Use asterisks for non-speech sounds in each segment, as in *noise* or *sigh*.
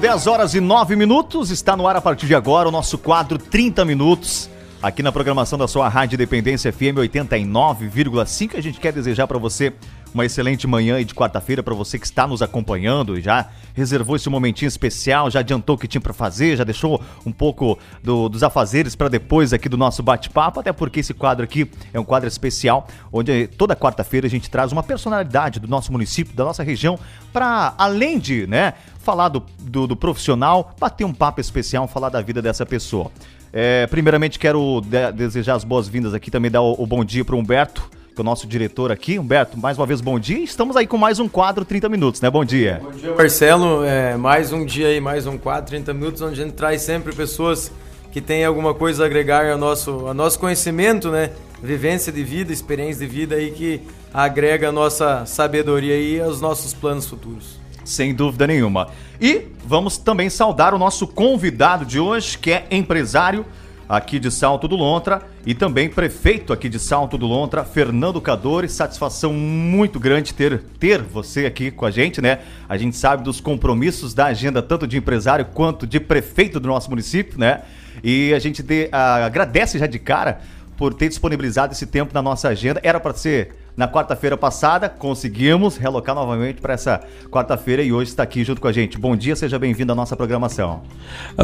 10 horas e 9 minutos. Está no ar a partir de agora o nosso quadro 30 Minutos. Aqui na programação da sua Rádio Independência FM 89,5. A gente quer desejar para você uma excelente manhã e de quarta-feira para você que está nos acompanhando e já reservou esse momentinho especial, já adiantou o que tinha para fazer, já deixou um pouco do- dos afazeres para depois aqui do nosso bate-papo, até porque esse quadro aqui é um quadro especial, onde toda quarta-feira a gente traz uma personalidade do nosso município, da nossa região, para além de, né, falar do, do, do profissional, bater um papo especial, falar da vida dessa pessoa. É, primeiramente quero de- desejar as boas-vindas aqui, também dar o, o bom dia para Humberto, que é o nosso diretor aqui. Humberto, mais uma vez bom dia. Estamos aí com mais um quadro 30 minutos, né? Bom dia. Bom dia, Marcelo. É, mais um dia aí, mais um quadro, 30 minutos, onde a gente traz sempre pessoas que têm alguma coisa a agregar ao nosso, ao nosso conhecimento, né? Vivência de vida, experiência de vida aí que agrega a nossa sabedoria e aos nossos planos futuros. Sem dúvida nenhuma. E vamos também saudar o nosso convidado de hoje, que é empresário aqui de Salto do Lontra e também prefeito aqui de Salto do Lontra, Fernando Cadore. Satisfação muito grande ter, ter você aqui com a gente, né? A gente sabe dos compromissos da agenda, tanto de empresário quanto de prefeito do nosso município, né? E a gente de- ah, agradece já de cara por ter disponibilizado esse tempo na nossa agenda. Era para ser na quarta-feira passada, conseguimos realocar novamente para essa quarta-feira e hoje está aqui junto com a gente. Bom dia, seja bem-vindo à nossa programação.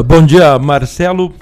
Bom dia, Marcelo.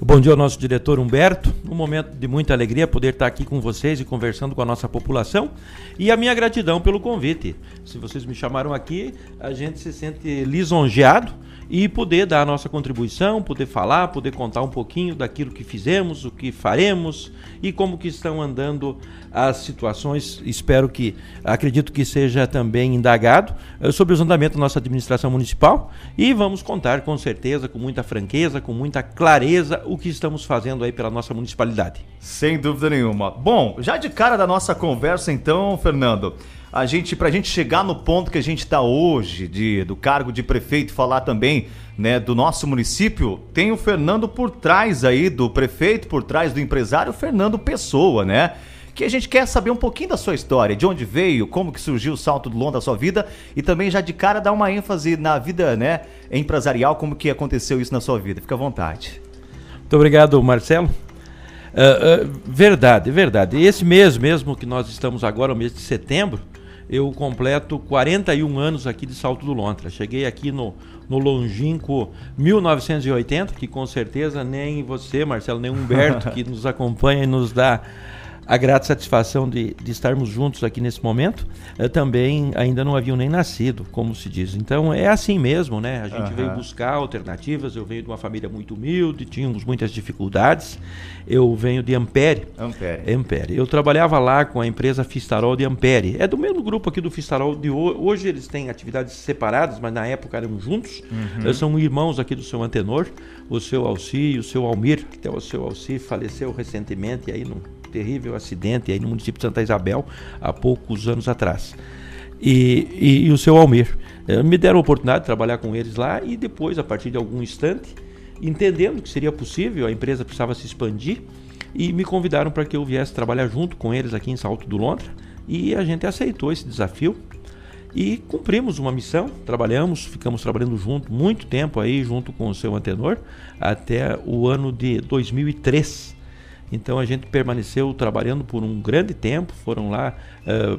Bom dia ao nosso diretor Humberto. Um momento de muita alegria poder estar aqui com vocês e conversando com a nossa população. E a minha gratidão pelo convite. Se vocês me chamaram aqui, a gente se sente lisonjeado e poder dar a nossa contribuição, poder falar, poder contar um pouquinho daquilo que fizemos, o que faremos e como que estão andando as situações. Espero que, acredito que seja também indagado eh, sobre os andamentos da nossa administração municipal e vamos contar com certeza, com muita franqueza, com muita clareza o que estamos fazendo aí pela nossa municipalidade. Sem dúvida nenhuma. Bom, já de cara da nossa conversa, então, Fernando, a gente, pra gente chegar no ponto que a gente está hoje, de, do cargo de prefeito, falar também né, do nosso município, tem o Fernando por trás aí do prefeito, por trás do empresário, Fernando Pessoa, né? Que a gente quer saber um pouquinho da sua história, de onde veio, como que surgiu o salto do longo da sua vida e também já de cara dar uma ênfase na vida, né, empresarial, como que aconteceu isso na sua vida. Fica à vontade. Muito obrigado, Marcelo. Ah, ah, verdade, verdade. Esse mês mesmo que nós estamos agora, o mês de setembro, eu completo 41 anos aqui de Salto do Lontra. Cheguei aqui no, no longínquo 1980, que com certeza nem você, Marcelo, nem Humberto, *laughs* que nos acompanha e nos dá a grata satisfação de, de estarmos juntos aqui nesse momento, eh, também ainda não haviam nem nascido, como se diz. Então é assim mesmo, né? A gente Aham. veio buscar alternativas. Eu venho de uma família muito humilde, tínhamos muitas dificuldades. Eu venho de Ampere. Ampere. Ampere. Eu trabalhava lá com a empresa Fistarol de Ampere. É do mesmo grupo aqui do Fistarol de ho- hoje. Eles têm atividades separadas, mas na época eram juntos. Eh, São irmãos aqui do seu Antenor, o seu Alci e o seu Almir. Até o seu Alci faleceu recentemente aí num terrível acidente aí no município de Santa Isabel há poucos anos atrás. E, e- e o seu Almir. Eh, Me deram a oportunidade de trabalhar com eles lá e depois, a partir de algum instante, entendendo que seria possível, a empresa precisava se expandir e me convidaram para que eu viesse trabalhar junto com eles aqui em Salto do Lontra e a gente aceitou esse desafio e cumprimos uma missão, trabalhamos, ficamos trabalhando junto muito tempo aí junto com o seu antenor até o ano de 2003. Então a gente permaneceu trabalhando por um grande tempo, foram lá eh,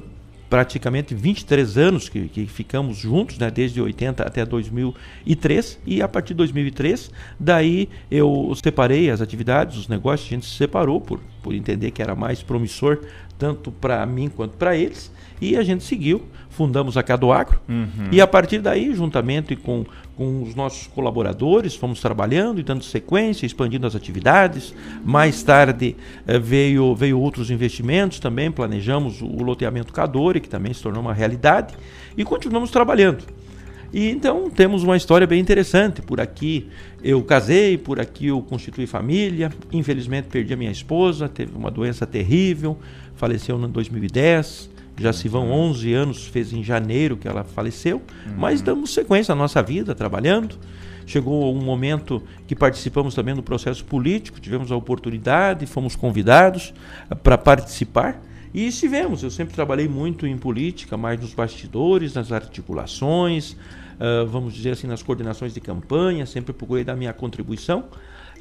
praticamente 23 anos que, que ficamos juntos, né, desde 80 até 2003, e a partir de 2003, daí eu separei as atividades, os negócios, a gente se separou por, por entender que era mais promissor tanto para mim quanto para eles, e a gente seguiu, fundamos a Cadoagro, e a partir daí, juntamente com, com os nossos colaboradores, fomos trabalhando e dando sequência, expandindo as atividades. Mais tarde eh, veio, veio outros investimentos também, planejamos o, o loteamento Cadore, que também se tornou uma realidade, e continuamos trabalhando. E então temos uma história bem interessante. Por aqui eu casei, por aqui eu constituí família. Infelizmente perdi a minha esposa, teve uma doença terrível, faleceu em 2010. Já se vão 11 anos, fez em janeiro que ela faleceu, uhum. mas damos sequência à nossa vida, trabalhando. Chegou um momento que participamos também do processo político, tivemos a oportunidade, fomos convidados para participar. E estivemos, eu sempre trabalhei muito em política, mais nos bastidores, nas articulações, uh, vamos dizer assim, nas coordenações de campanha, sempre procurei dar minha contribuição.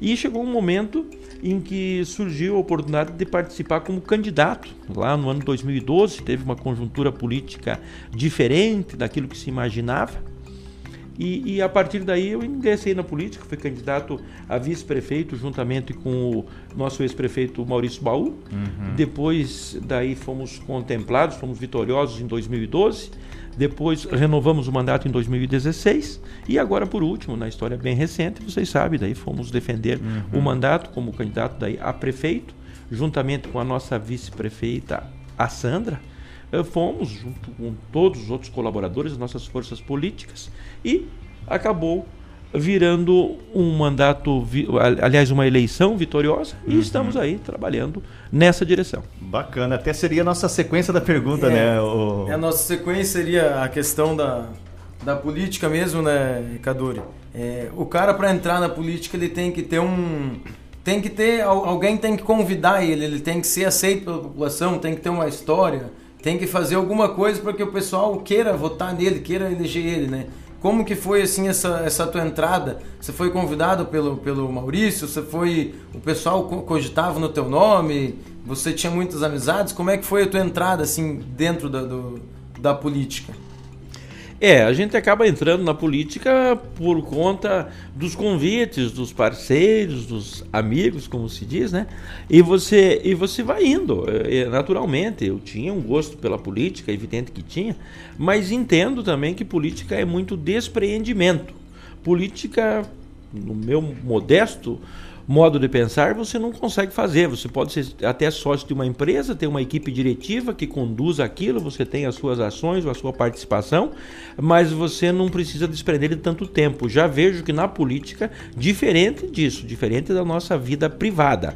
E chegou um momento em que surgiu a oportunidade de participar como candidato. Lá no ano 2012 teve uma conjuntura política diferente daquilo que se imaginava. E, e, a partir daí eu ingressei na política, fui candidato a vice-prefeito juntamente com o nosso ex-prefeito Maurício Baú. Uhum. Depois daí fomos contemplados, fomos vitoriosos em 2012. Depois renovamos o mandato em 2016 e agora por último, na história bem recente, vocês sabem, daí fomos defender uhum. o mandato como candidato daí a prefeito, juntamente com a nossa vice-prefeita a Sandra, eh, fomos, junto com todos os outros colaboradores, nossas forças políticas, e acabou virando um mandato, aliás, uma eleição vitoriosa, uhum. e estamos aí trabalhando nessa direção. Bacana, até seria a nossa sequência da pergunta, é, né? O... É, a nossa sequência seria a questão da, da política mesmo, né, Cadori? É, o cara, para entrar na política, ele tem que ter um tem que ter alguém tem que convidar ele, ele tem que ser aceito pela população, tem que ter uma história, tem que fazer alguma coisa para que o pessoal queira votar nele, queira eleger ele, né? Como que foi assim essa, essa tua entrada? Você foi convidado pelo, pelo Maurício? Você foi o pessoal cogitava no teu nome? Você tinha muitas amizades? Como é que foi a tua entrada assim dentro da, do, da política? É, a gente acaba entrando na política por conta dos convites, dos parceiros, dos amigos, como se diz, né? E você, e você vai indo, é, naturalmente. Eu tinha um gosto pela política, evidente que tinha, mas entendo também que política é muito despreendimento. Política, no meu modesto modo de pensar, você não consegue fazer. Você pode ser até sócio de uma empresa, ter uma equipe diretiva que conduz aquilo, você tem as suas ações, a sua participação, mas você não precisa desprender de tanto tempo. Já vejo que na política, diferente disso, diferente da nossa vida privada.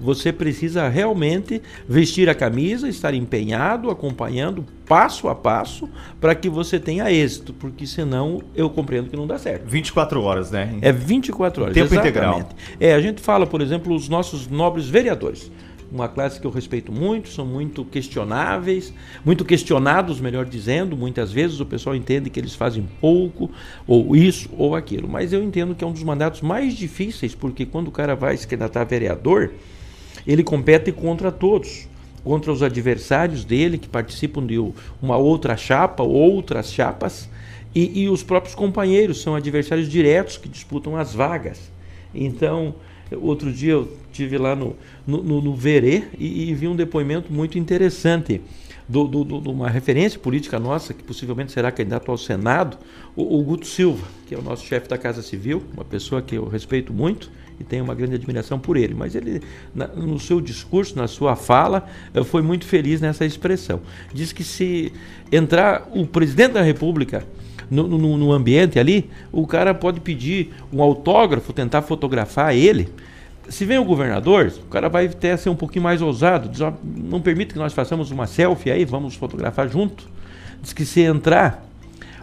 Você precisa realmente vestir a camisa, estar empenhado, acompanhando passo a passo para que você tenha êxito, porque senão eu compreendo que não dá certo. 24 horas, né? É 24 horas. Tempo exatamente. integral. É, a gente fala, por exemplo, os nossos nobres vereadores uma classe que eu respeito muito, são muito questionáveis, muito questionados, melhor dizendo. Muitas vezes o pessoal entende que eles fazem pouco, ou isso, ou aquilo. Mas eu entendo que é um dos mandatos mais difíceis, porque quando o cara vai se candidatar a vereador, ele compete contra todos, contra os adversários dele que participam de uma outra chapa, outras chapas, e, e os próprios companheiros são adversários diretos que disputam as vagas. Então, outro dia eu tive lá no, no, no, no Verê e, e, vi um depoimento muito interessante de do, do, do, uma referência política nossa, que possivelmente será candidato ao Senado, o, o Guto Silva, que é o nosso chefe da Casa Civil, uma pessoa que eu respeito muito, e tenho uma grande admiração por ele. Mas ele, na, no seu discurso, na sua fala, eh, foi muito feliz nessa expressão. Diz que se entrar o presidente da República no, no, no ambiente ali, o cara pode pedir um autógrafo, tentar fotografar ele. Se vem o governador, o cara vai até ser um pouquinho mais ousado, diz, ó, não permite que nós façamos uma selfie aí, vamos fotografar junto. Diz que se entrar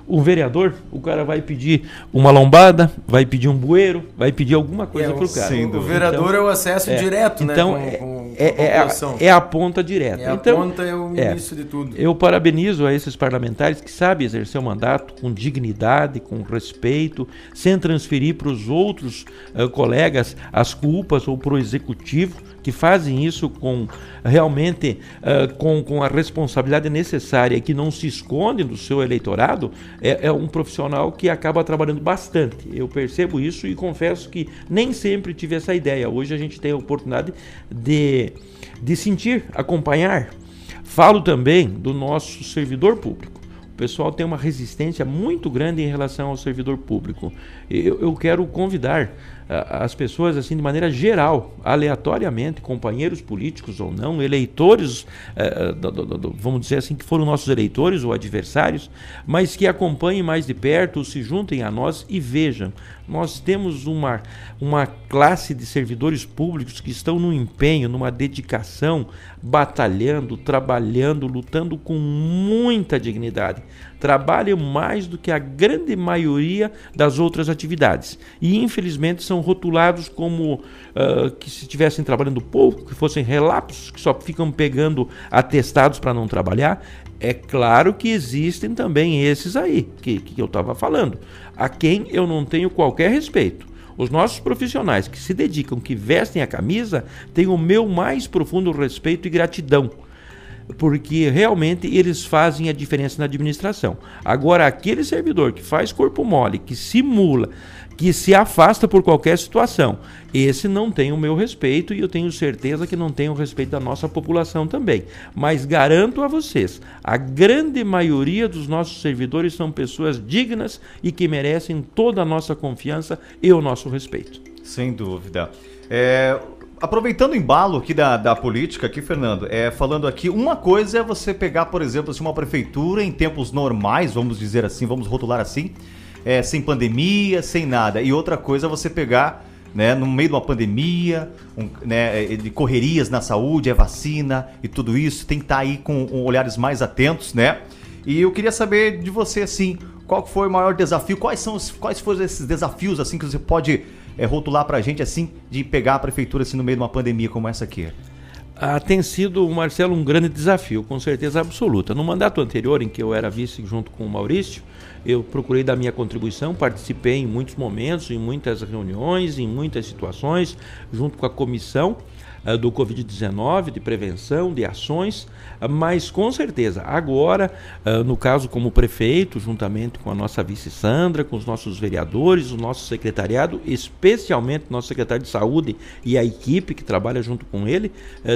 o vereador, o cara vai pedir uma lombada, vai pedir um bueiro, vai pedir alguma coisa é, para o cara. Sim, o vereador então, é o acesso é, direto, né? Então, com, com, é, com é, a, é, a, ponta direta. É então, a ponta é o é, início de tudo. Eu parabenizo a esses parlamentares que sabem exercer o mandato com dignidade, com respeito, sem transferir para os outros uh, colegas as culpas ou para o executivo que fazem isso com realmente uh, com, com a responsabilidade necessária, que não se escondem do seu eleitorado, é, é um profissional que acaba trabalhando bastante. Eu percebo isso e confesso que nem sempre tive essa ideia. Hoje a gente tem a oportunidade de, de sentir, acompanhar. Falo também do nosso servidor público. O pessoal tem uma resistência muito grande em relação ao servidor público. Eu, eu quero convidar as pessoas assim de maneira geral, aleatoriamente, companheiros políticos ou não, eleitores, do, do, vamos dizer assim, que foram nossos eleitores ou adversários, mas que acompanhem mais de perto, se juntem a nós e vejam. Nós temos uma, uma classe de servidores públicos que estão no empenho, numa dedicação, batalhando, trabalhando, lutando com muita dignidade trabalham mais do que a grande maioria das outras atividades. E infelizmente são rotulados como uh, que se estivessem trabalhando pouco, que fossem relapsos, que só ficam pegando atestados para não trabalhar. É claro que existem também esses aí, que, que eu estava falando, a quem eu não tenho qualquer respeito. Os nossos profissionais que se dedicam, que vestem a camisa, têm o meu mais profundo respeito e gratidão porque realmente eles fazem a diferença na administração. Agora, aquele servidor que faz corpo mole, que simula, que se afasta por qualquer situação, esse não tem o meu respeito e eu tenho certeza que não tem o respeito da nossa população também. Mas garanto a vocês, a grande maioria dos nossos servidores são pessoas dignas e que merecem toda a nossa confiança e o nosso respeito. Sem dúvida. É, aproveitando o embalo aqui da, da política, aqui, Fernando, é, falando aqui, uma coisa é você pegar, por exemplo, assim, uma prefeitura em tempos normais, vamos dizer assim, vamos rotular assim, é, sem pandemia, sem nada. E outra coisa é você pegar, né, no meio de uma pandemia, um, né, é, de correrias na saúde, é vacina e tudo isso, tem que estar aí com, com olhares mais atentos, né? E eu queria saber de você, assim, qual foi o maior desafio, quais são os, quais foram esses desafios, assim, que você pode é, rotular para a gente assim de pegar a prefeitura assim no meio de uma pandemia como essa aqui? Ah, tem sido, Marcelo, um grande desafio, com certeza absoluta. No mandato anterior, em que eu era vice junto com o Maurício, eu procurei dar minha contribuição, participei em muitos momentos, em muitas reuniões, em muitas situações, junto com a comissão do Covid-19, de prevenção, de ações, mas com certeza, agora, uh, no caso como prefeito, juntamente com a nossa vice Sandra, com os nossos vereadores, o nosso secretariado, especialmente nosso secretário de saúde e a equipe que trabalha junto com ele,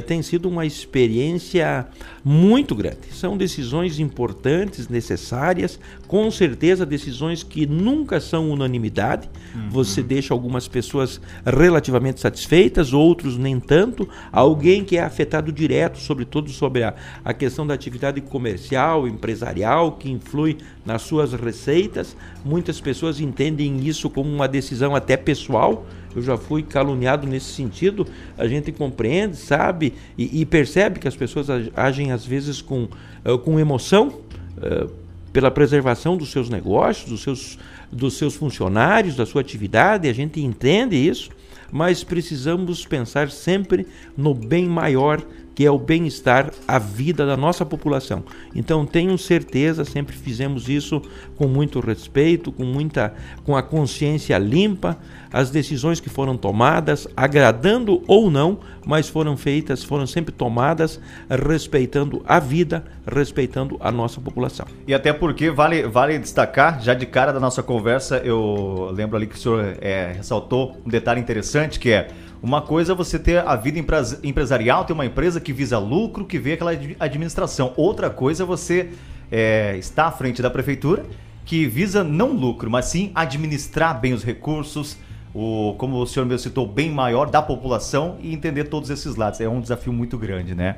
tem sido uma experiência muito grande. São decisões importantes, necessárias, com certeza decisões que nunca são unanimidade. Você deixa algumas pessoas relativamente satisfeitas, outros nem tanto. Alguém que é afetado direto, sobretudo sobre a, a questão da atividade comercial, empresarial, que influi nas suas receitas. Muitas pessoas entendem isso como uma decisão até pessoal. Eu já fui caluniado nesse sentido. A gente compreende, sabe e, e percebe que as pessoas agem às vezes com, uh, com emoção. Uh, pela preservação dos seus negócios, dos seus, dos seus funcionários, da sua atividade, a gente entende isso, mas precisamos pensar sempre no bem maior que é o bem-estar, a vida da nossa população. Então tenho certeza, sempre fizemos isso com muito respeito, com muita com a consciência limpa, as decisões que foram tomadas, agradando ou não, mas foram feitas, foram sempre tomadas respeitando a vida, respeitando a nossa população. E até porque vale, vale destacar, já de cara da nossa conversa, eu lembro ali que o senhor é, ressaltou um detalhe interessante que é uma coisa é você ter a vida empresarial, ter uma empresa que visa lucro, que vê aquela administração. Outra coisa é você é, estar à frente da prefeitura, que visa não lucro, mas sim administrar bem os recursos, o, como o senhor me citou, bem maior da população e entender todos esses lados. É um desafio muito grande, né?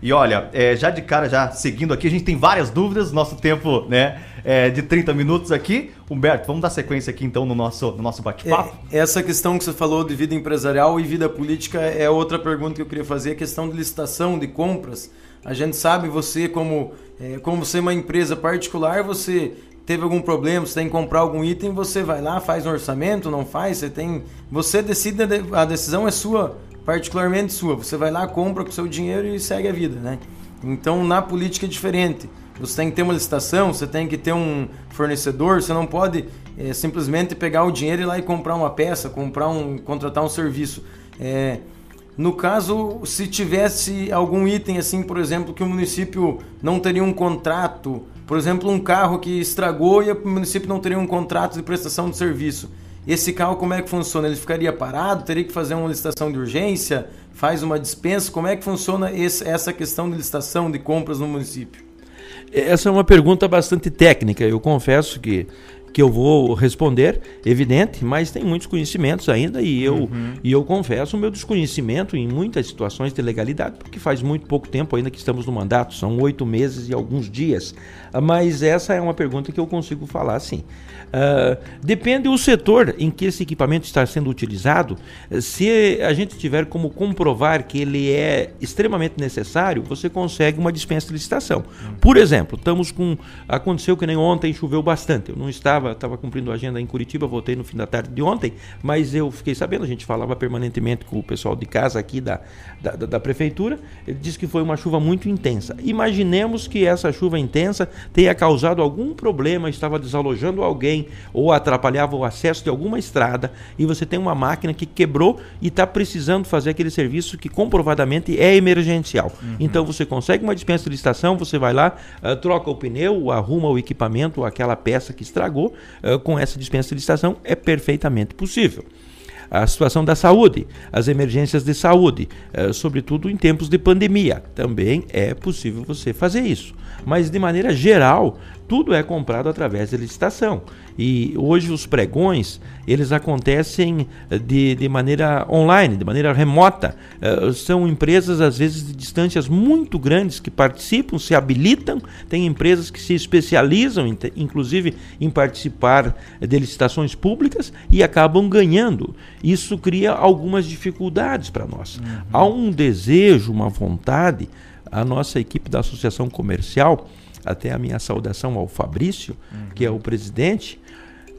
E olha, é, já de cara, já seguindo aqui, a gente tem várias dúvidas, nosso tempo né, é de 30 minutos aqui. Humberto, vamos dar sequência aqui então no nosso, no nosso bate-papo? É, essa questão que você falou de vida empresarial e vida política é outra pergunta que eu queria fazer, a questão de licitação, de compras. A gente sabe, você como, é, como você é uma empresa particular, você teve algum problema, você tem que comprar algum item, você vai lá, faz um orçamento, não faz, você tem. Você decide, a decisão é sua particularmente sua. Você vai lá, compra com seu dinheiro e segue a vida, né? Então, na política é diferente. Você tem que ter uma licitação, você tem que ter um fornecedor, você não pode é, simplesmente pegar o dinheiro e ir lá e comprar uma peça, comprar um, contratar um serviço. É, no caso, se tivesse algum item assim, por exemplo, que o município não teria um contrato, por exemplo, um carro que estragou e o município não teria um contrato de prestação de serviço. Esse carro como é que funciona? Ele ficaria parado? Teria que fazer uma licitação de urgência? Faz uma dispensa? Como é que funciona esse, essa questão de licitação de compras no município? Essa é uma pergunta bastante técnica. Eu confesso que que eu vou responder, evidente, mas tem muitos conhecimentos ainda e eu, uhum. e eu confesso o meu desconhecimento em muitas situações de legalidade, porque faz muito pouco tempo ainda que estamos no mandato, são oito meses e alguns dias. Mas essa é uma pergunta que eu consigo falar sim. Uh, depende do setor em que esse equipamento está sendo utilizado. Se a gente tiver como comprovar que ele é extremamente necessário, você consegue uma dispensa de licitação. Por exemplo, estamos com. Aconteceu que nem ontem choveu bastante. Eu não estava, estava cumprindo a agenda em Curitiba, voltei no fim da tarde de ontem, mas eu fiquei sabendo, a gente falava permanentemente com o pessoal de casa aqui da, da, da prefeitura. Ele disse que foi uma chuva muito intensa. Imaginemos que essa chuva intensa tenha causado algum problema, estava desalojando alguém ou atrapalhava o acesso de alguma estrada e você tem uma máquina que quebrou e está precisando fazer aquele serviço que comprovadamente é emergencial. Uhum. Então você consegue uma dispensa de licitação, você vai lá, uh, troca o pneu, arruma o equipamento, aquela peça que estragou, uh, com essa dispensa de licitação é perfeitamente possível a situação da saúde, as emergências de saúde, eh, sobretudo em tempos de pandemia. Também é possível você fazer isso. Mas de maneira geral, tudo é comprado através de licitação. E hoje os pregões, eles acontecem eh, de, de maneira online, de maneira remota. Uh, são empresas, às vezes, de distâncias muito grandes que participam, se habilitam. Tem empresas que se especializam, inclusive, em participar de licitações públicas e acabam ganhando. Isso cria algumas dificuldades para nós. Uhum. Há um desejo, uma vontade, a nossa equipe da Associação Comercial até a minha saudação ao Fabrício, uhum. que é o presidente,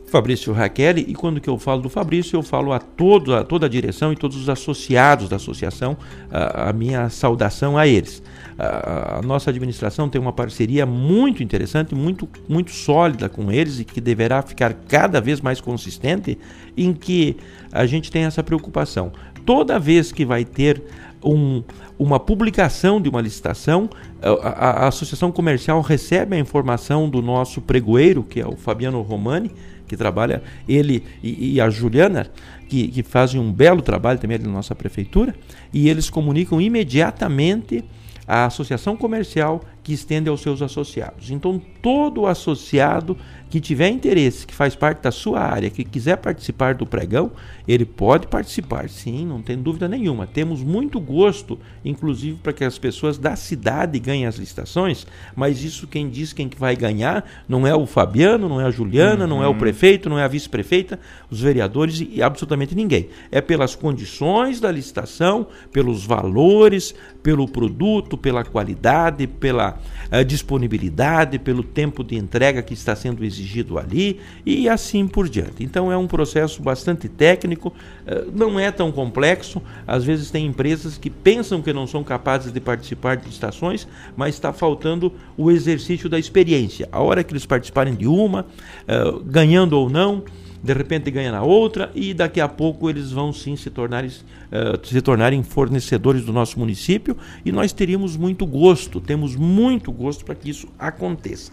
Fabrício Raquel, e quando que eu falo do Fabrício, eu falo a, todo, a toda a direção e todos os associados da associação, a, a minha saudação a eles. A, a, nossa administração tem uma parceria muito interessante, muito, muito sólida com eles e que deverá ficar cada vez mais consistente, em que a gente tem essa preocupação. Toda vez que vai ter um, uma publicação de uma licitação, a, a, a, Associação Comercial recebe a informação do nosso pregoeiro, que é o Fabiano Romani, que trabalha, ele e, e a Juliana, que, que fazem um belo trabalho também ali na nossa prefeitura, e eles comunicam imediatamente à Associação Comercial que estende aos seus associados. Então, todo associado que tiver interesse, que faz parte da sua área, que quiser participar do pregão, ele pode participar, sim, não tem dúvida nenhuma. Temos muito gosto, inclusive, para que as pessoas da cidade ganhem as licitações, mas isso quem diz quem vai ganhar não é o Fabiano, não é a Juliana, uhum. não é o uhum. prefeito, não é a vice-prefeita, os vereadores e absolutamente ninguém. É pelas condições da licitação, pelos valores, pelo produto, pela qualidade, pela uh, disponibilidade, pelo tempo de entrega que está sendo exigido ali e assim por diante. Então é um processo bastante técnico, uh, não é tão complexo. Às vezes tem empresas que pensam que não são capazes de participar de estações, mas está faltando o exercício da experiência. A hora que eles participarem de uma, uh, ganhando ou não, de repente ganha na outra e daqui a pouco eles vão sim se tornarem, uh, se tornarem fornecedores do nosso município e nós teríamos muito gosto, temos muito gosto para que isso aconteça.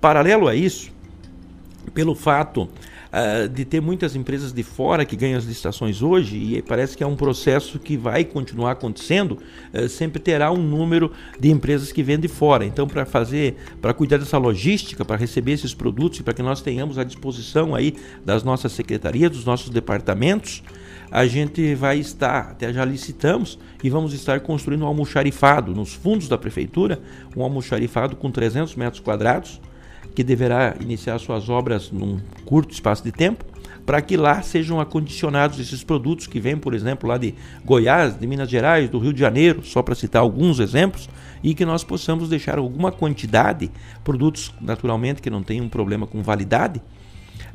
Paralelo a isso, pelo fato uh, de ter muitas empresas de fora que ganham as licitações hoje, e parece que é um processo que vai continuar acontecendo, uh, sempre terá um número de empresas que vêm de fora. Então, para fazer, para cuidar dessa logística, para receber esses produtos e para que nós tenhamos à disposição aí das nossas secretarias, dos nossos departamentos, a gente vai estar, até já licitamos, e vamos estar construindo um almoxarifado nos fundos da prefeitura, um almoxarifado com 300 metros quadrados, que deverá iniciar suas obras num curto espaço de tempo, para que lá sejam acondicionados esses produtos que vêm, por exemplo, lá de Goiás, de Minas Gerais, do Rio de Janeiro, só para citar alguns exemplos, e que nós possamos deixar alguma quantidade, produtos naturalmente que não tenham problema com validade,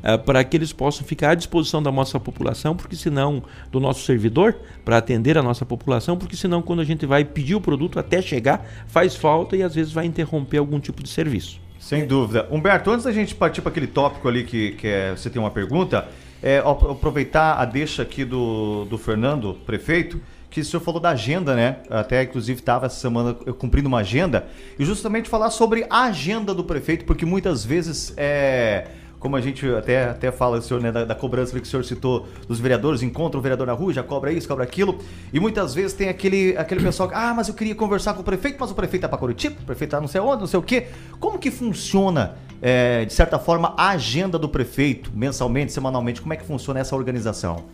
uh, para que eles possam ficar à disposição da nossa população, porque senão, do nosso servidor, para atender a nossa população, porque senão, quando a gente vai pedir o produto até chegar, faz falta e às vezes vai interromper algum tipo de serviço. Sem dúvida. Humberto, antes da gente partir para aquele tópico ali que, que é, você tem uma pergunta, é, aproveitar a deixa aqui do, do Fernando, prefeito, que o senhor falou da agenda, né? Até inclusive estava essa semana cumprindo uma agenda, e justamente falar sobre a agenda do prefeito, porque muitas vezes é como a gente até, até fala, senhor, né, da, da, cobrança que o senhor citou dos vereadores, encontra o vereador na rua, já cobra isso, cobra aquilo, e muitas vezes tem aquele, aquele pessoal que, ah, mas eu queria conversar com o prefeito, mas o prefeito tá para Curitiba, o prefeito tá não sei onde, não sei o quê. Como que funciona, é, de certa forma, a agenda do prefeito, mensalmente, semanalmente, como é que funciona essa organização?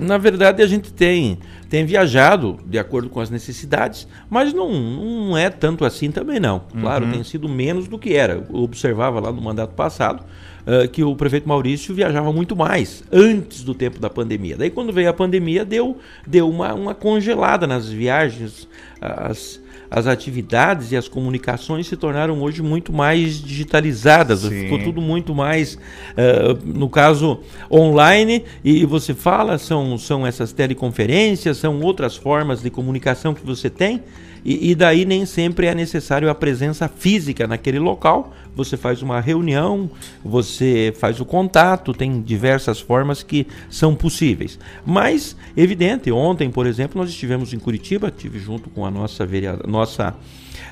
Na verdade, a gente tem, tem viajado de acordo com as necessidades, mas não, não é tanto assim também não. Claro, uhum. tem sido menos do que era. Eu observava lá no mandato passado uh, que o prefeito Maurício viajava muito mais antes do tempo da pandemia. Daí, quando veio a pandemia, deu, deu uma, uma congelada nas viagens. As, as atividades e as comunicações se tornaram hoje muito mais digitalizadas. Sim. Ficou tudo muito mais, uh, no caso, online. E você fala, são, são essas teleconferências, são outras formas de comunicação que você tem. E, e, daí nem sempre é necessário a presença física naquele local. Você faz uma reunião, você faz o contato, tem diversas formas que são possíveis. Mas, evidente, ontem, por exemplo, nós estivemos em Curitiba, estive junto com a nossa, nossa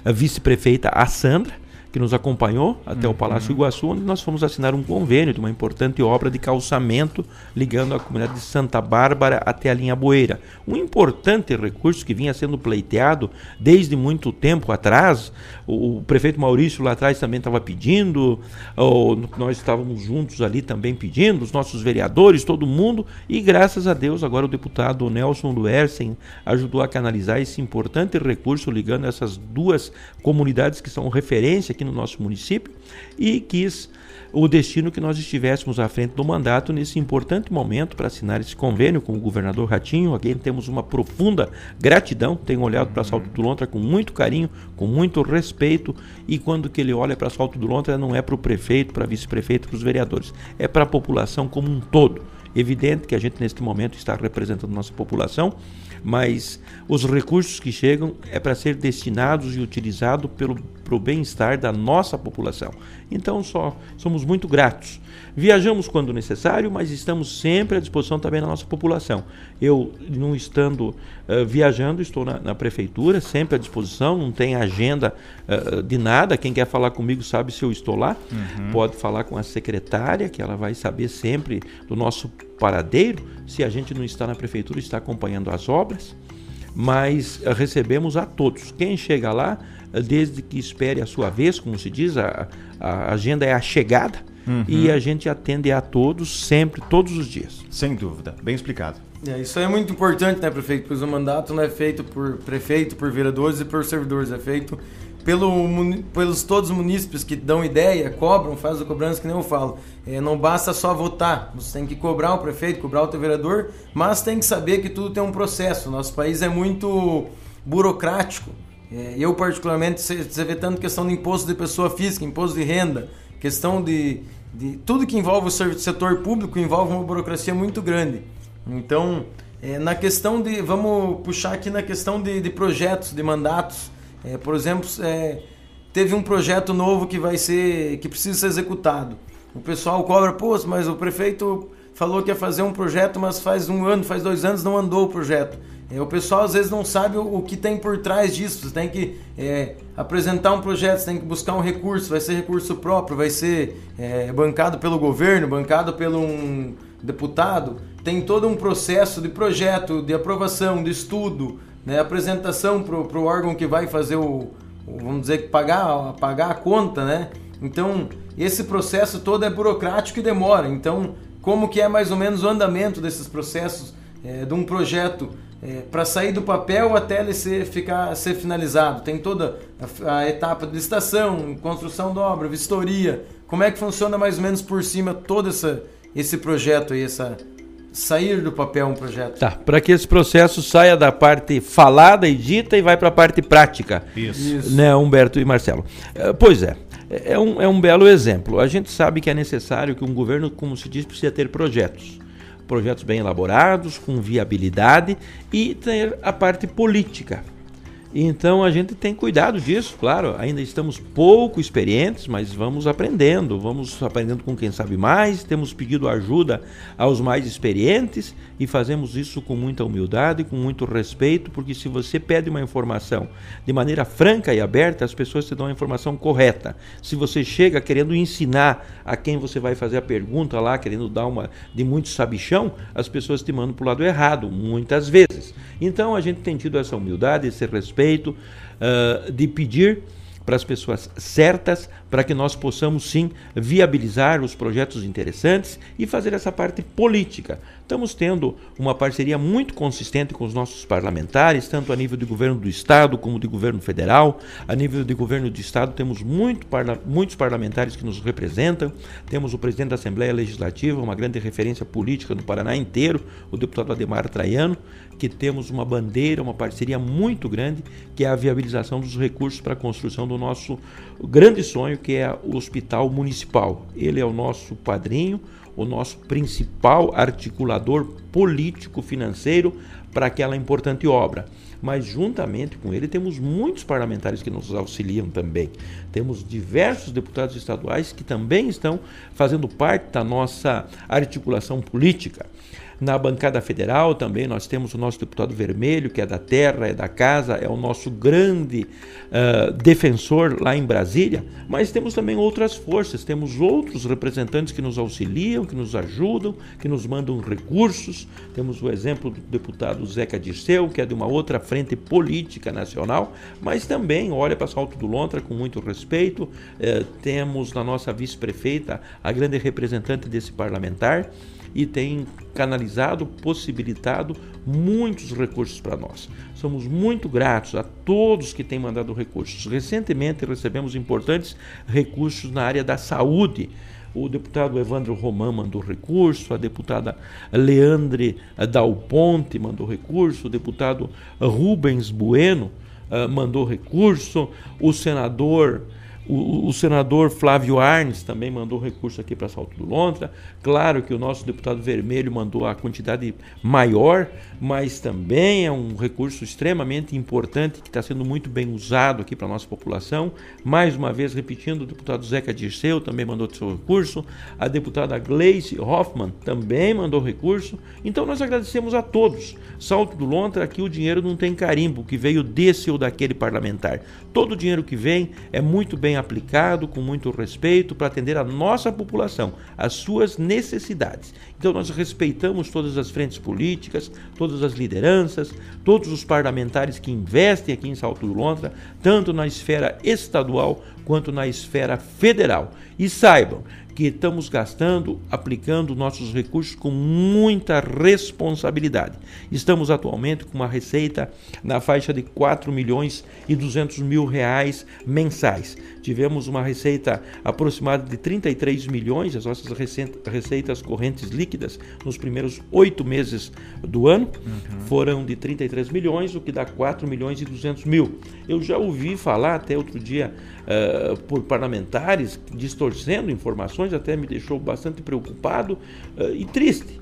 vice-prefeita, a Sandra, que nos acompanhou até uhum. o Palácio Iguaçu, onde nós fomos assinar um convênio de uma importante obra de calçamento ligando a comunidade de Santa Bárbara até a linha Boeira. Um importante recurso que vinha sendo pleiteado desde muito tempo atrás. O, o prefeito Maurício lá atrás também estava pedindo, ou, nós estávamos juntos ali também pedindo, os nossos vereadores, todo mundo, e graças a Deus agora o deputado Nelson Luersen ajudou a canalizar esse importante recurso ligando essas duas comunidades que são referência aqui no nosso município e quis o destino que nós estivéssemos à frente do mandato nesse importante momento para assinar esse convênio com o governador Ratinho, a quem temos uma profunda gratidão, tenho olhado para Salto do Lontra com muito carinho, com muito respeito, e quando que ele olha para Salto do Lontra não é para o prefeito, para vice-prefeito, para os vereadores, é para a população como um todo. Evidente que a gente neste momento está representando nossa população, mas os recursos que chegam é para ser destinados e utilizados para o bem-estar da nossa população. Então, só somos muito gratos. Viajamos quando necessário, mas estamos sempre à disposição também da nossa população. Eu, não estando uh, viajando, estou na, na, prefeitura, sempre à disposição, não tem agenda uh, de nada. Quem quer falar comigo sabe se eu estou lá. Uhum. Pode falar com a secretária, que ela vai saber sempre do nosso paradeiro, se a gente não está na prefeitura, está acompanhando as obras mas uh, recebemos a todos. Quem chega lá, desde que espere a sua vez, como se diz, a, a agenda é a chegada uhum. e a gente atende a todos sempre, todos os dias. Sem dúvida, bem explicado. É, isso é muito importante, né, prefeito? Pois o mandato não é feito por prefeito, por vereadores e por servidores, é feito pelo, pelos todos os munícipes que dão ideia, cobram, fazem a cobrança que nem eu falo. É, não basta só votar, você tem que cobrar o prefeito, cobrar o teu vereador, mas tem que saber que tudo tem um processo. Nosso país é muito burocrático. É, eu, particularmente, você vê tanto questão de imposto de pessoa física, imposto de renda, questão de, de tudo que envolve o setor público envolve uma burocracia muito grande. Então, é, na questão de. Vamos puxar aqui na questão de, de projetos, de mandatos. É, por exemplo, é, teve um projeto novo que vai ser. que precisa ser executado. O pessoal cobra, pô, mas o prefeito falou que ia fazer um projeto, mas faz um ano, faz dois anos não andou o projeto. É, o pessoal às vezes não sabe o, o, que tem por trás disso. Você tem que é, apresentar um projeto, você tem que buscar um recurso, vai ser recurso próprio, vai ser é, bancado pelo governo, bancado pelo um deputado. Tem todo um processo de projeto, de aprovação, de estudo, né, apresentação para o órgão que vai fazer o, o, vamos dizer, pagar, pagar a conta, né? Então, esse processo todo é burocrático e demora. Então, como que é mais ou menos o andamento desses processos é, de um projeto é, para sair do papel até ele ser, ficar, ser finalizado? Tem toda a, a etapa de licitação, construção da obra, vistoria. Como é que funciona mais ou menos por cima todo essa, esse projeto aí, essa, sair do papel um projeto. Tá, para que esse processo saia da parte falada e dita e vai para a parte prática. Isso. Isso. Né, Humberto e Marcelo. Uh, pois é, é um, é um belo exemplo. A gente sabe que é necessário que um governo, como se diz, precisa ter projetos. Projetos bem elaborados, com viabilidade e ter a parte política. Então a gente tem cuidado disso, claro. Ainda estamos pouco experientes, mas vamos aprendendo, vamos aprendendo com quem sabe mais. Temos pedido ajuda aos mais experientes e fazemos isso com muita humildade, com muito respeito, porque se você pede uma informação de maneira franca e aberta, as pessoas te dão a informação correta. Se você chega querendo ensinar a quem você vai fazer a pergunta lá, querendo dar uma de muito sabichão, as pessoas te mandam para o lado errado, muitas vezes. Então a gente tem tido essa humildade, esse respeito uh, de pedir para as pessoas certas, para que nós possamos sim viabilizar os projetos interessantes e fazer essa parte política. Estamos tendo uma parceria muito consistente com os nossos parlamentares, tanto a nível de governo do Estado como de governo federal. A nível de governo do Estado, temos muito parla muitos parlamentares que nos representam. Temos o presidente da Assembleia Legislativa, uma grande referência política no Paraná inteiro, o deputado Ademar Traiano, que temos uma bandeira, uma parceria muito grande, que é a viabilização dos recursos para a construção do nosso grande sonho, que é o Hospital Municipal. Ele é o nosso padrinho o nosso principal articulador político financeiro para aquela importante obra. Mas juntamente com ele temos muitos parlamentares que nos auxiliam também. Temos diversos deputados estaduais que também estão fazendo parte da nossa articulação política. Na bancada federal também nós temos o nosso deputado vermelho, que é da terra, é da casa, é o nosso grande uh, defensor lá em Brasília, mas temos também outras forças, temos outros representantes que nos auxiliam, que nos ajudam, que nos mandam recursos. Temos o exemplo do deputado Zeca Dirceu, que é de uma outra frente política nacional, mas também olha para Salto do Lontra com muito respeito. Uh, temos na nossa vice-prefeita a grande representante desse parlamentar e tem canalizado, possibilitado muitos recursos para nós. Somos muito gratos a todos que têm mandado recursos. Recentemente recebemos importantes recursos na área da saúde. O deputado Evandro Román mandou recurso, a deputada Leandre Dal Ponte mandou recurso, o deputado Rubens Bueno uh, mandou recurso, o senador o, o, senador Flávio Arnes também mandou recurso aqui para Salto do Lontra. Claro que o nosso deputado vermelho mandou a quantidade maior, mas também é um recurso extremamente importante que está sendo muito bem usado aqui para a nossa população. Mais uma vez, repetindo, o deputado Zeca Dirceu também mandou seu recurso. A deputada Gleice Hoffmann também mandou recurso. Então nós agradecemos a todos. Salto do Lontra, aqui o dinheiro não tem carimbo que veio desse ou daquele parlamentar. Todo o dinheiro que vem é muito bem aplicado, com muito respeito, para atender a nossa população, as suas necessidades. Então nós respeitamos todas as frentes políticas, todas as lideranças, todos os parlamentares que investem aqui em Salto do Lontra, tanto na esfera estadual quanto na esfera federal. E saibam que estamos gastando, aplicando nossos recursos com muita responsabilidade. Estamos atualmente com uma receita na faixa de 4 milhões e 200 mil reais mensais. Tivemos uma receita aproximada de 33 milhões, as nossas receitas correntes líquidas nos primeiros oito meses do ano uhum. foram de 33 milhões, o que dá 4 milhões e 200 mil. Eu já ouvi falar até outro dia uh, por parlamentares distorcendo informações, até me deixou bastante preocupado uh, e triste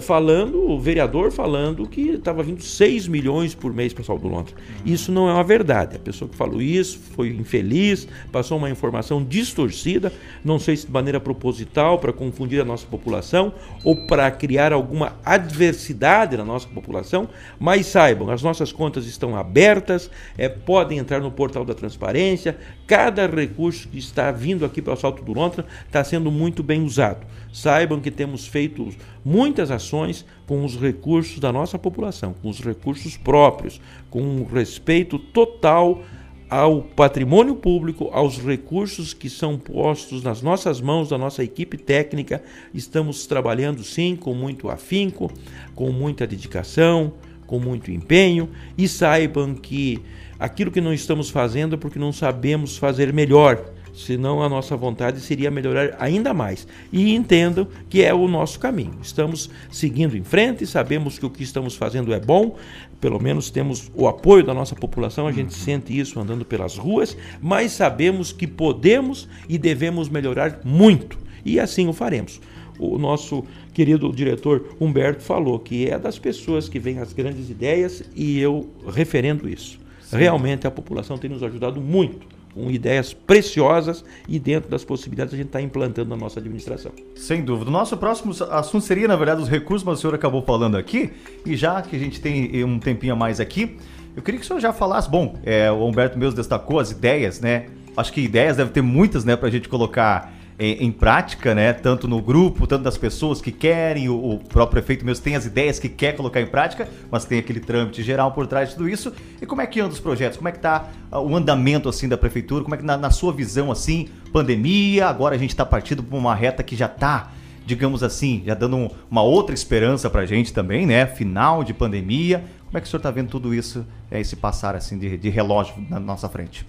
falando, o vereador falando que estava vindo 6 milhões por mês para Salto Lontra. Uhum. Isso não é uma verdade. A pessoa que falou isso foi infeliz, passou uma informação distorcida, não sei se de maneira proposital para confundir a nossa população ou para criar alguma adversidade na nossa população, mas saibam, as nossas contas estão abertas, é, podem entrar no portal da transparência, cada recurso que está vindo aqui para o Salto do Lontra está sendo muito bem usado. Saibam que temos feito muitas com os recursos da nossa população, com os recursos próprios, com um respeito total ao patrimônio público, aos recursos que são postos nas nossas mãos, da nossa equipe técnica. Estamos trabalhando sim com muito afinco, com muita dedicação, com muito empenho e saibam que aquilo que não estamos fazendo é porque não sabemos fazer melhor senão a nossa vontade seria melhorar ainda mais. E entendam que é o nosso caminho. Estamos seguindo em frente, sabemos que o que estamos fazendo é bom, pelo menos temos o apoio da nossa população, a gente uhum. sente isso andando pelas ruas, mas sabemos que podemos e devemos melhorar muito. E assim o faremos. O nosso querido diretor Humberto falou que é das pessoas que vêm as grandes ideias e eu referendo isso. Sim. Realmente a população tem nos ajudado muito com ideias preciosas e dentro das possibilidades a gente está implantando na nossa administração. Sem dúvida. O nosso próximo assunto seria, na verdade, os recursos, mas o senhor acabou falando aqui, e já que a gente tem um tempinho a mais aqui, eu queria que o senhor já falasse, bom, é, o Humberto mesmo destacou as ideias, né? Acho que ideias deve ter muitas, né, para a gente colocar em, em, prática, né? Tanto no grupo, tanto das pessoas que querem, o, o, próprio prefeito mesmo tem as ideias que quer colocar em prática, mas tem aquele trâmite geral por trás de tudo isso. E como é que anda os projetos? Como é que está uh, o andamento assim da prefeitura? Como é que na, na sua visão assim, pandemia, agora a gente está partindo para uma reta que já está digamos assim, já dando um, uma outra esperança para a gente também, né? Final de pandemia. Como é que o senhor está vendo tudo isso, é, esse passar assim de, de relógio na nossa frente?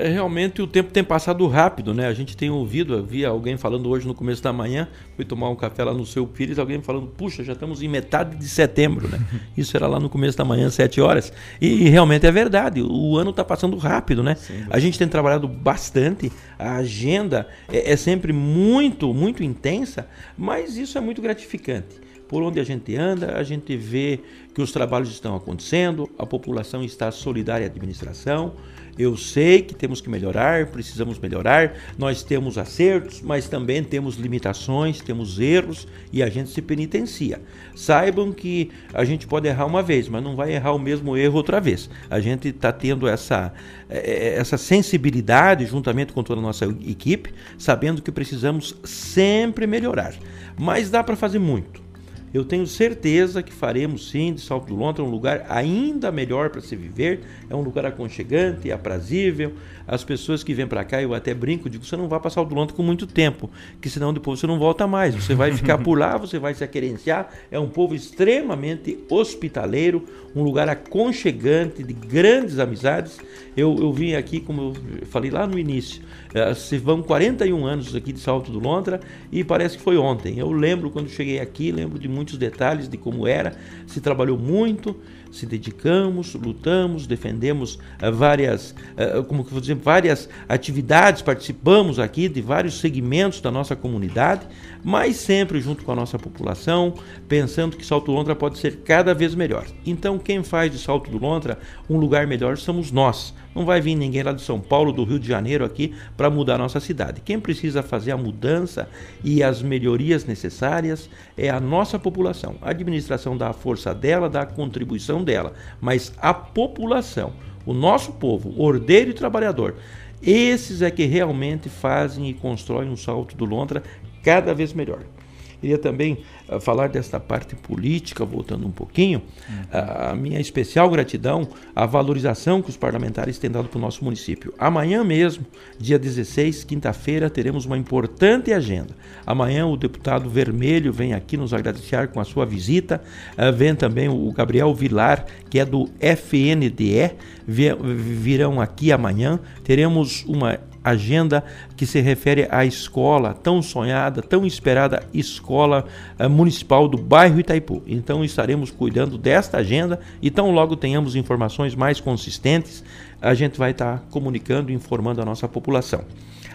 É, realmente o tempo tem passado rápido, né? A gente tem ouvido, havia alguém falando hoje no começo da manhã, fui tomar um café lá no seu Pires, alguém falando, puxa, já estamos em metade de setembro, né? *laughs* Isso era lá no começo da manhã, sete horas. E, e realmente é verdade, o ano está passando rápido, né? Sim, a gente tem trabalhado bastante, a agenda é, é sempre muito, muito intensa, mas isso é muito gratificante por onde a gente anda, a gente vê que os trabalhos estão acontecendo, a população está solidária à administração, eu sei que temos que melhorar, precisamos melhorar, nós temos acertos, mas também temos limitações, temos erros e a gente se penitencia. Saibam que a gente pode errar uma vez, mas não vai errar o mesmo erro outra vez. A gente está tendo essa, eh, essa sensibilidade juntamente com toda a nossa equipe, sabendo que precisamos sempre melhorar. Mas dá para fazer muito. Eu tenho certeza que faremos sim de Salto do Lontra um lugar ainda melhor para se viver. É um lugar aconchegante, aprazível. As pessoas que vêm para cá, eu até brinco, digo, você não vai passar o do Lontra com muito tempo, que senão depois você não volta mais. Você vai ficar por lá, você vai se aquerenciar. É um povo extremamente hospitaleiro, um lugar aconchegante, de grandes amizades. Eu, eu vim aqui, como eu falei lá no início, eh, se vão 41 anos aqui de Salto do Lontra e parece que foi ontem. Eu lembro quando cheguei aqui, lembro de muitos detalhes de como era, se trabalhou muito, se dedicamos, lutamos, defendemos uh, várias, uh, como que vou dizer, várias atividades, participamos aqui de vários segmentos da nossa comunidade, mas sempre junto com a nossa população, pensando que Salto Lontra pode ser cada vez melhor. Então, quem faz de Salto do Lontra um lugar melhor somos nós. Não vai vir ninguém lá de São Paulo, do Rio de Janeiro aqui para mudar a nossa cidade. Quem precisa fazer a mudança e as melhorias necessárias é a nossa população. A administração dá a força dela, dá a contribuição dela, mas a população, o nosso povo, ordeiro e trabalhador, esses é que realmente fazem e constroem um salto do Lontra cada vez melhor. Queria também falar desta parte política, voltando um pouquinho, uhum. uh, a minha especial gratidão à valorização que os parlamentares têm dado para o nosso município. Amanhã mesmo, dia 16, quinta-feira, teremos uma importante agenda. Amanhã o deputado Vermelho vem aqui nos agradecer com a sua visita. Uh, vem também o Gabriel Vilar, que é do FNDE, virão aqui amanhã. Teremos uma agenda que se refere à escola tão sonhada, tão esperada escola uh, municipal do bairro Itaipu. Então estaremos cuidando desta agenda e tão logo tenhamos informações mais consistentes, a gente vai estar comunicando e informando a nossa população.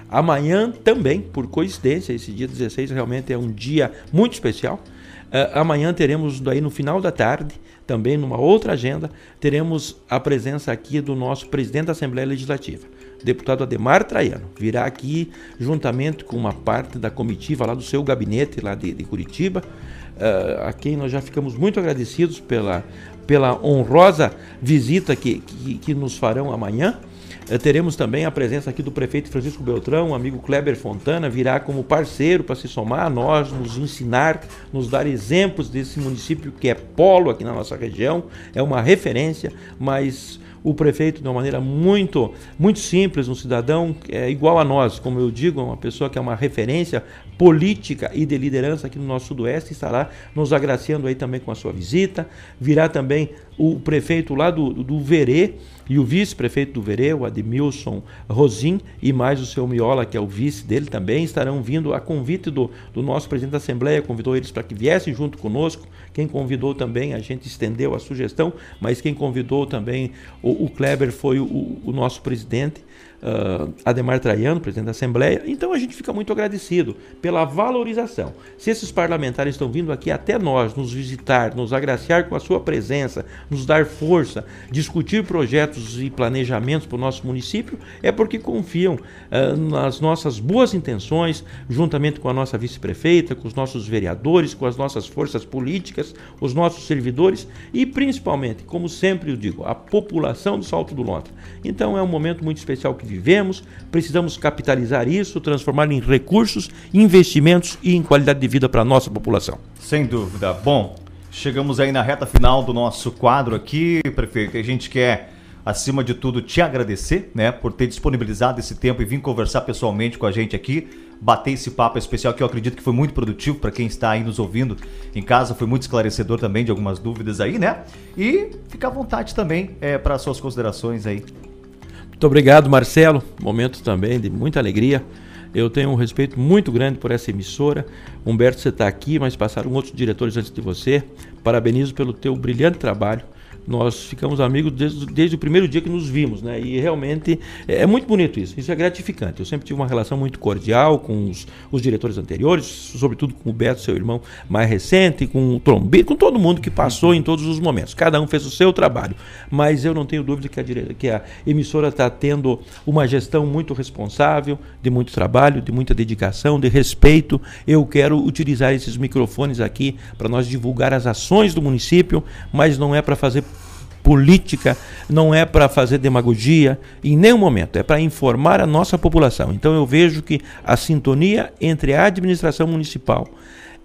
Amanhã também, por coincidência, esse dia 16 realmente é um dia muito especial. Uh, amanhã teremos daí no final da tarde, também numa outra agenda, teremos a presença aqui do nosso presidente da Assembleia Legislativa deputado Ademar Traiano virá aqui juntamente com uma parte da comitiva lá do seu gabinete lá de, de Curitiba, uh, a quem nós já ficamos muito agradecidos pela, pela honrosa visita que, que, que nos farão amanhã. Uh, teremos também a presença aqui do prefeito Francisco Beltrão, o amigo Kleber Fontana, virá como parceiro para se somar a nós, nos ensinar, nos dar exemplos desse município que é polo aqui na nossa região, é uma referência, mas o prefeito de uma maneira muito, muito simples, um cidadão é, igual a nós, como eu digo, uma pessoa que é uma referência política e de liderança aqui no nosso sudoeste, estará nos agraciando aí também com a sua visita. Virá também o prefeito lá do, do Verê, e o vice-prefeito do Verê, o Admilson Rosim, e mais o seu Miola, que é o vice dele também, estarão vindo a convite do, do nosso presidente da Assembleia, convidou eles para que viessem junto conosco. Quem convidou também, a gente estendeu a sugestão, mas quem convidou também o, o Kleber foi o, o nosso presidente. Uh, Ademar Traiano, presidente da Assembleia. Então a gente fica muito agradecido pela valorização. Se esses parlamentares estão vindo aqui até nós, nos visitar, nos agraciar com a sua presença, nos dar força, discutir projetos e planejamentos para o nosso município, é porque confiam uh, nas nossas boas intenções, juntamente com a nossa vice-prefeita, com os nossos vereadores, com as nossas forças políticas, os nossos servidores e principalmente, como sempre eu digo, a população do Salto do Lontra. Então é um momento muito especial que vivemos, precisamos capitalizar isso, transformar em recursos, investimentos e em qualidade de vida para a nossa população. Sem dúvida. Bom, chegamos aí na reta final do nosso quadro aqui, prefeito. A gente quer acima de tudo, te agradecer, né, por ter disponibilizado esse tempo e vir conversar pessoalmente com a gente aqui, bater esse papo especial que eu acredito que foi muito produtivo para quem está aí nos ouvindo em casa, foi muito esclarecedor também de algumas dúvidas aí, né? E fica à vontade também é, para suas considerações aí. Muito obrigado, Marcelo. Momento também de muita alegria. Eu tenho um respeito muito grande por essa emissora. Humberto, você está aqui, mas passaram outros diretores antes de você. Parabenizo pelo teu brilhante trabalho nós ficamos amigos desde, desde, o primeiro dia que nos vimos, né? E realmente é, é, muito bonito isso, isso é gratificante. Eu sempre tive uma relação muito cordial com os, os diretores anteriores, sobretudo com o Beto, seu irmão mais recente, com o Trombito, com todo mundo que passou em todos os momentos. Cada um fez o seu trabalho, mas eu não tenho dúvida que a, que a emissora está tendo uma gestão muito responsável, de muito trabalho, de muita dedicação, de respeito. Eu quero utilizar esses microfones aqui para nós divulgar as ações do município, mas não é para fazer política, não é para fazer demagogia em nenhum momento, é para informar a nossa população. Então eu vejo que a sintonia entre a administração municipal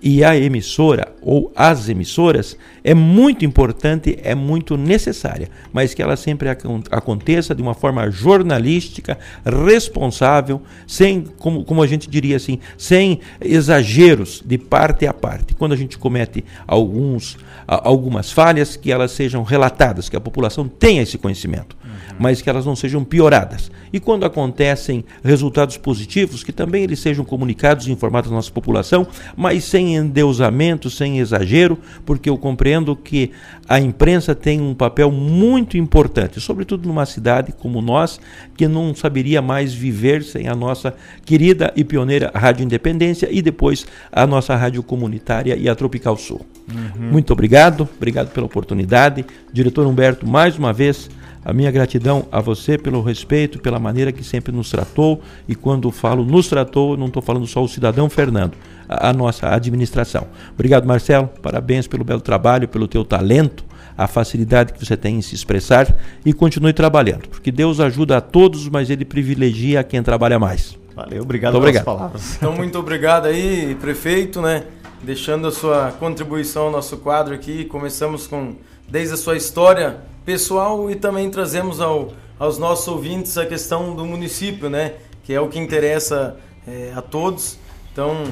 e a emissora ou as emissoras é muito importante, é muito necessária, mas que ela sempre aconteça de uma forma jornalística, responsável, sem, como, como a gente diria assim, sem exageros de parte a parte. Quando a gente comete alguns, algumas falhas, que elas sejam relatadas, que a população tenha esse conhecimento mas que elas não sejam pioradas. E quando acontecem resultados positivos, que também eles sejam comunicados e informados à nossa população, mas sem endeusamento, sem exagero, porque eu compreendo que a imprensa tem um papel muito importante, sobretudo numa cidade como nós, que não saberia mais viver sem a nossa querida e pioneira Rádio Independência e depois a nossa rádio comunitária e a Tropical Sul. Uhum. Muito obrigado, obrigado pela oportunidade. Diretor Humberto, mais uma vez, a minha gratidão a você pelo respeito, pela maneira que sempre nos tratou, e quando falo nos tratou, não estou falando só o cidadão Fernando, a, a, nossa administração. Obrigado, Marcelo, parabéns pelo belo trabalho, pelo teu talento, a facilidade que você tem em se expressar e continue trabalhando, porque Deus ajuda a todos, mas Ele privilegia quem trabalha mais. Valeu, obrigado muito obrigado. palavras. *laughs* Então, muito obrigado aí, prefeito, né? Deixando a sua contribuição ao nosso quadro aqui. Começamos com, desde a sua história pessoal e também trazemos ao, aos nossos ouvintes a questão do município, né? Que é o que interessa é, a todos. Então,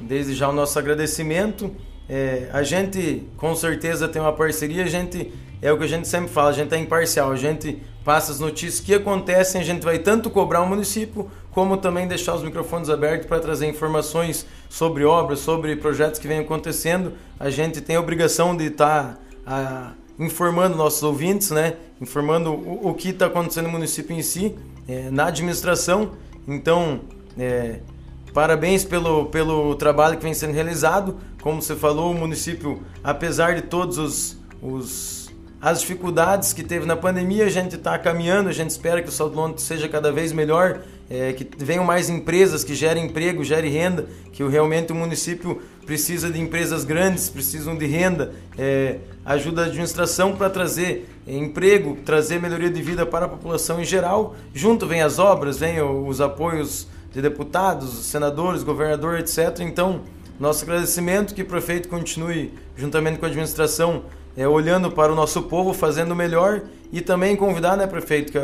desde já o nosso agradecimento. É, a gente com certeza tem uma parceria, a gente é o que a gente sempre fala, a gente é imparcial, a gente passa as notícias que acontecem, a gente vai tanto cobrar o município, como também deixar os microfones abertos para trazer informações sobre obras, sobre projetos que vêm acontecendo. A gente tem a obrigação de estar tá, informando nossos ouvintes, né? Informando o, o que está acontecendo no município em si, é, na administração. Então, é, parabéns pelo, pelo trabalho que vem sendo realizado. Como você falou, o município, apesar de todos os, os as dificuldades que teve na pandemia, a gente está caminhando, a gente espera que o Salto Lonte seja cada vez melhor, é, que venham mais empresas que gerem emprego, gerem renda, que realmente o município precisa de empresas grandes, precisam de renda, é, ajuda a administração para trazer emprego, trazer melhoria de vida para a população em geral. Junto vem as obras, vem os apoios de deputados, senadores, governador, etc. Então, nosso agradecimento que o prefeito continue, juntamente com a administração, é, olhando para o nosso povo, fazendo melhor e também convidar, né, prefeito, que,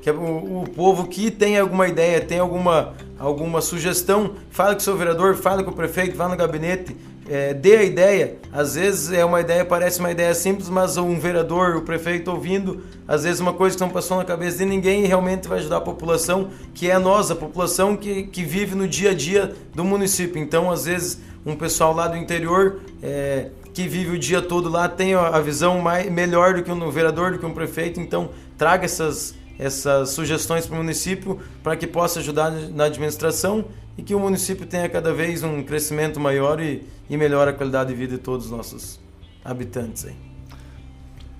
que o, o, povo que tem alguma ideia, tem alguma, alguma sugestão, fala com o seu vereador, fala com o prefeito, vá no gabinete, é, dê a ideia. Às vezes é uma ideia, parece uma ideia simples, mas um vereador, o prefeito ouvindo, às vezes uma coisa que não passou na cabeça de ninguém e realmente vai ajudar a população, que é nós, a população que, que vive no dia a dia do município. Então, às vezes, um pessoal lá do interior é, que vive o dia todo lá tem a visão mais, melhor do que um vereador, do que um prefeito, então traga essas, essas sugestões para o município para que possa ajudar na administração e que o município tenha cada vez um crescimento maior e, e melhore a qualidade de vida de todos os nossos habitantes aí.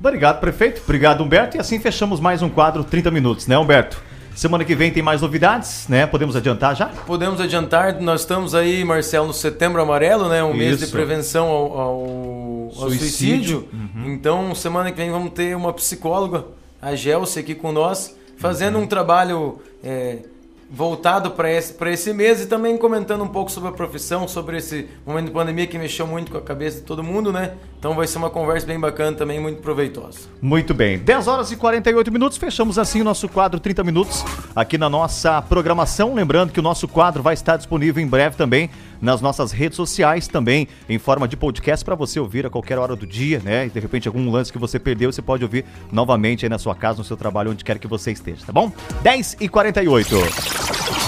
Obrigado, prefeito. Obrigado, Humberto. E assim fechamos mais um quadro 30 minutos, né, Humberto? Semana que vem tem mais novidades, né? Podemos adiantar já? Podemos adiantar. Nós estamos aí, Marcelo, no Setembro Amarelo, né? Um Isso. mês de prevenção ao, ao, ao suicídio. suicídio. Uhum. Então, semana que vem vamos ter uma psicóloga, a Gelce, aqui com nós, fazendo um trabalho é, voltado para esse, esse mês e também comentando um pouco sobre a profissão, sobre esse momento de pandemia que mexeu muito com a cabeça de todo mundo, né? Então vai ser uma conversa bem bacana também, muito proveitosa. Muito bem. 10 horas e 48 minutos, fechamos assim o nosso quadro 30 minutos aqui na nossa programação. Lembrando que o nosso quadro vai estar disponível em breve também nas nossas redes sociais também, em forma de podcast para você ouvir a qualquer hora do dia, né? E de repente algum lance que você perdeu, você pode ouvir novamente aí na sua casa, no seu trabalho, onde quer que você esteja, tá bom? 10 e 48.